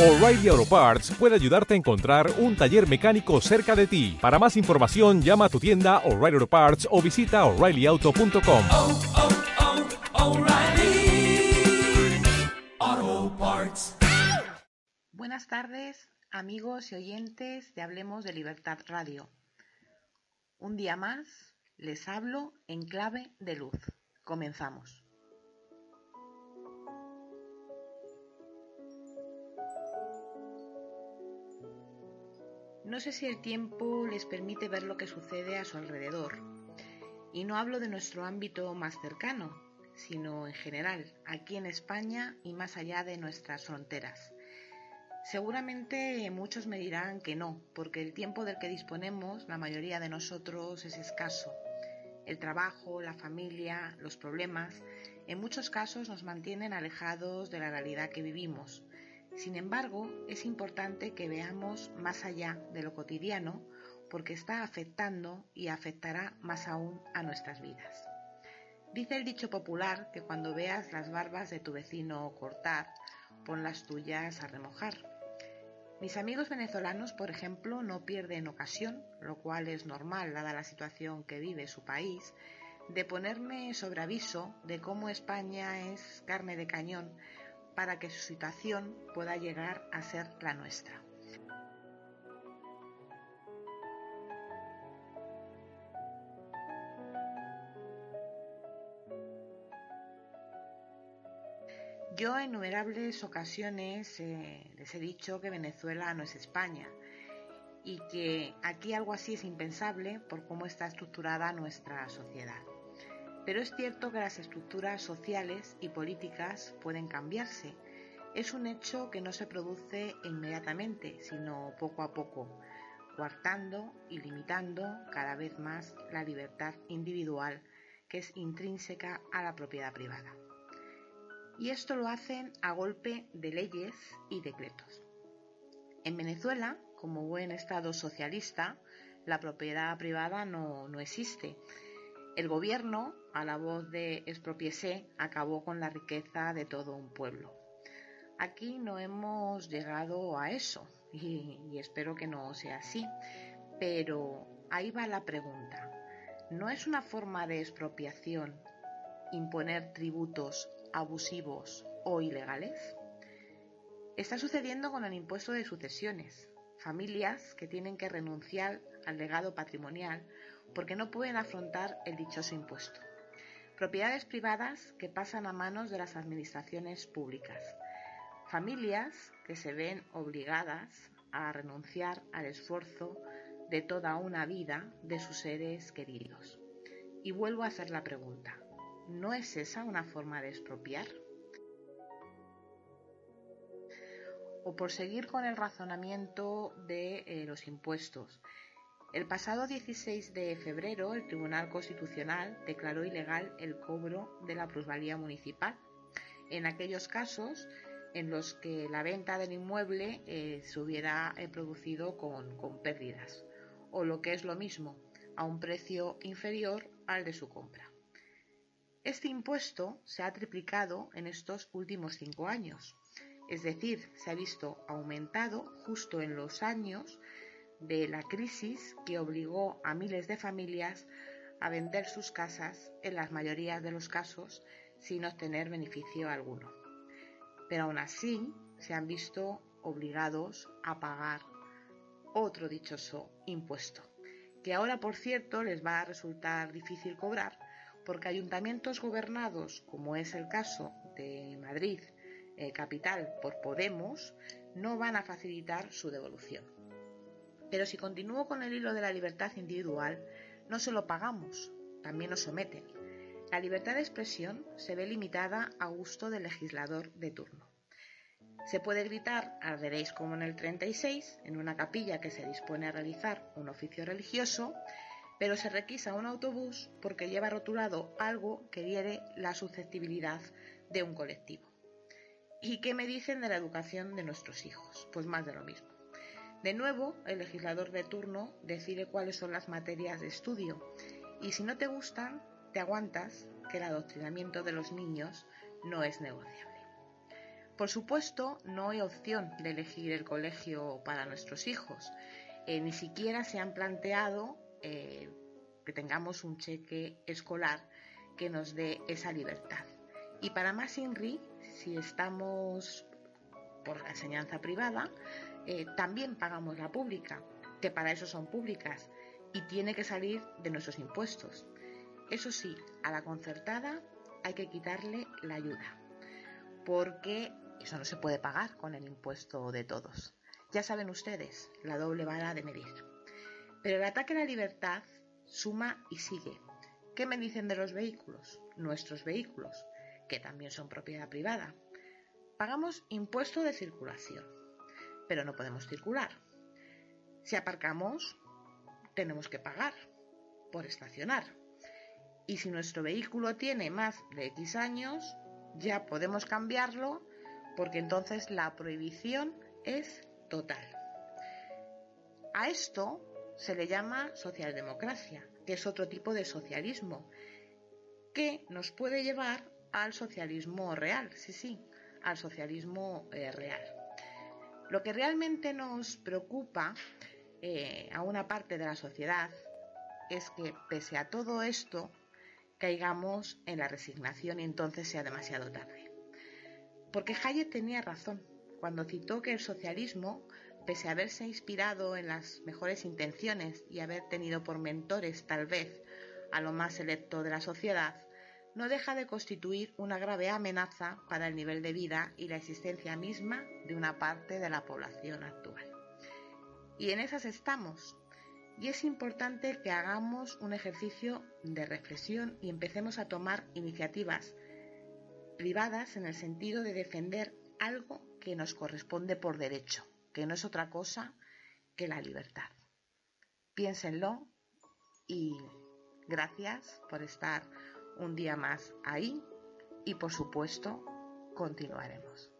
O'Reilly Auto Parts puede ayudarte a encontrar un taller mecánico cerca de ti. Para más información, llama a tu tienda O'Reilly Auto Parts o visita oreillyauto.com. oh, oh, Parts. Buenas tardes, amigos y oyentes de Hablemos de Libertad Radio. Un día más les hablo en clave de luz. Comenzamos. No sé si el tiempo les permite ver lo que sucede a su alrededor. Y no hablo de nuestro ámbito más cercano, sino en general, aquí en España y más allá de nuestras fronteras. Seguramente muchos me dirán que no, porque el tiempo del que disponemos, la mayoría de nosotros, es escaso. El trabajo, la familia, los problemas, en muchos casos nos mantienen alejados de la realidad que vivimos. Sin embargo, es importante que veamos más allá de lo cotidiano, porque está afectando y afectará más aún a nuestras vidas. Dice el dicho popular que cuando veas las barbas de tu vecino cortar, pon las tuyas a remojar. Mis amigos venezolanos, por ejemplo, no pierden ocasión, lo cual es normal dada la situación que vive su país, de ponerme sobre aviso de cómo España es carne de cañón para que su situación pueda llegar a ser la nuestra. Yo en innumerables ocasiones eh, les he dicho que Venezuela no es España y que aquí algo así es impensable por cómo está estructurada nuestra sociedad. Pero es cierto que las estructuras sociales y políticas pueden cambiarse. Es un hecho que no se produce inmediatamente, sino poco a poco, coartando y limitando cada vez más la libertad individual que es intrínseca a la propiedad privada y esto lo hacen a golpe de leyes y decretos. En Venezuela, como buen Estado socialista, la propiedad privada no, no existe. El gobierno, a la voz de expropiese, acabó con la riqueza de todo un pueblo. Aquí no hemos llegado a eso y, y espero que no sea así, pero ahí va la pregunta. ¿No es una forma de expropiación imponer tributos abusivos o ilegales? Está sucediendo con el impuesto de sucesiones. Familias que tienen que renunciar al legado patrimonial porque no pueden afrontar el dichoso impuesto. Propiedades privadas que pasan a manos de las administraciones públicas. Familias que se ven obligadas a renunciar al esfuerzo de toda una vida de sus seres queridos. Y vuelvo a hacer la pregunta. ¿No es esa una forma de expropiar? O por seguir con el razonamiento de eh, los impuestos. El pasado 16 de febrero el Tribunal Constitucional declaró ilegal el cobro de la plusvalía municipal en aquellos casos en los que la venta del inmueble eh, se hubiera eh, producido con, con pérdidas o lo que es lo mismo, a un precio inferior al de su compra. Este impuesto se ha triplicado en estos últimos cinco años, es decir, se ha visto aumentado justo en los años de la crisis que obligó a miles de familias a vender sus casas, en la mayoría de los casos, sin obtener beneficio alguno. Pero aún así se han visto obligados a pagar otro dichoso impuesto, que ahora, por cierto, les va a resultar difícil cobrar porque ayuntamientos gobernados, como es el caso de Madrid, eh, capital por Podemos, no van a facilitar su devolución. Pero si continúo con el hilo de la libertad individual, no se lo pagamos, también nos someten. La libertad de expresión se ve limitada a gusto del legislador de turno. Se puede gritar, arderéis como en el 36, en una capilla que se dispone a realizar un oficio religioso, pero se requisa un autobús porque lleva rotulado algo que hiere la susceptibilidad de un colectivo. ¿Y qué me dicen de la educación de nuestros hijos? Pues más de lo mismo. De nuevo, el legislador de turno decide cuáles son las materias de estudio y si no te gustan, te aguantas que el adoctrinamiento de los niños no es negociable. Por supuesto, no hay opción de elegir el colegio para nuestros hijos. Eh, ni siquiera se han planteado eh, que tengamos un cheque escolar que nos dé esa libertad. Y para más INRI, si estamos por enseñanza privada, eh, también pagamos la pública, que para eso son públicas, y tiene que salir de nuestros impuestos. Eso sí, a la concertada hay que quitarle la ayuda, porque eso no se puede pagar con el impuesto de todos. Ya saben ustedes, la doble vara de medir. Pero el ataque a la libertad suma y sigue. ¿Qué me dicen de los vehículos? Nuestros vehículos, que también son propiedad privada. Pagamos impuesto de circulación, pero no podemos circular. Si aparcamos, tenemos que pagar por estacionar. Y si nuestro vehículo tiene más de X años, ya podemos cambiarlo porque entonces la prohibición es total. A esto se le llama socialdemocracia, que es otro tipo de socialismo, que nos puede llevar al socialismo real, sí, sí, al socialismo eh, real. Lo que realmente nos preocupa eh, a una parte de la sociedad es que pese a todo esto caigamos en la resignación y entonces sea demasiado tarde. Porque Hayek tenía razón cuando citó que el socialismo, pese a haberse inspirado en las mejores intenciones y haber tenido por mentores tal vez a lo más selecto de la sociedad, no deja de constituir una grave amenaza para el nivel de vida y la existencia misma de una parte de la población actual. Y en esas estamos. Y es importante que hagamos un ejercicio de reflexión y empecemos a tomar iniciativas privadas en el sentido de defender algo que nos corresponde por derecho, que no es otra cosa que la libertad. Piénsenlo y gracias por estar un día más ahí y por supuesto continuaremos.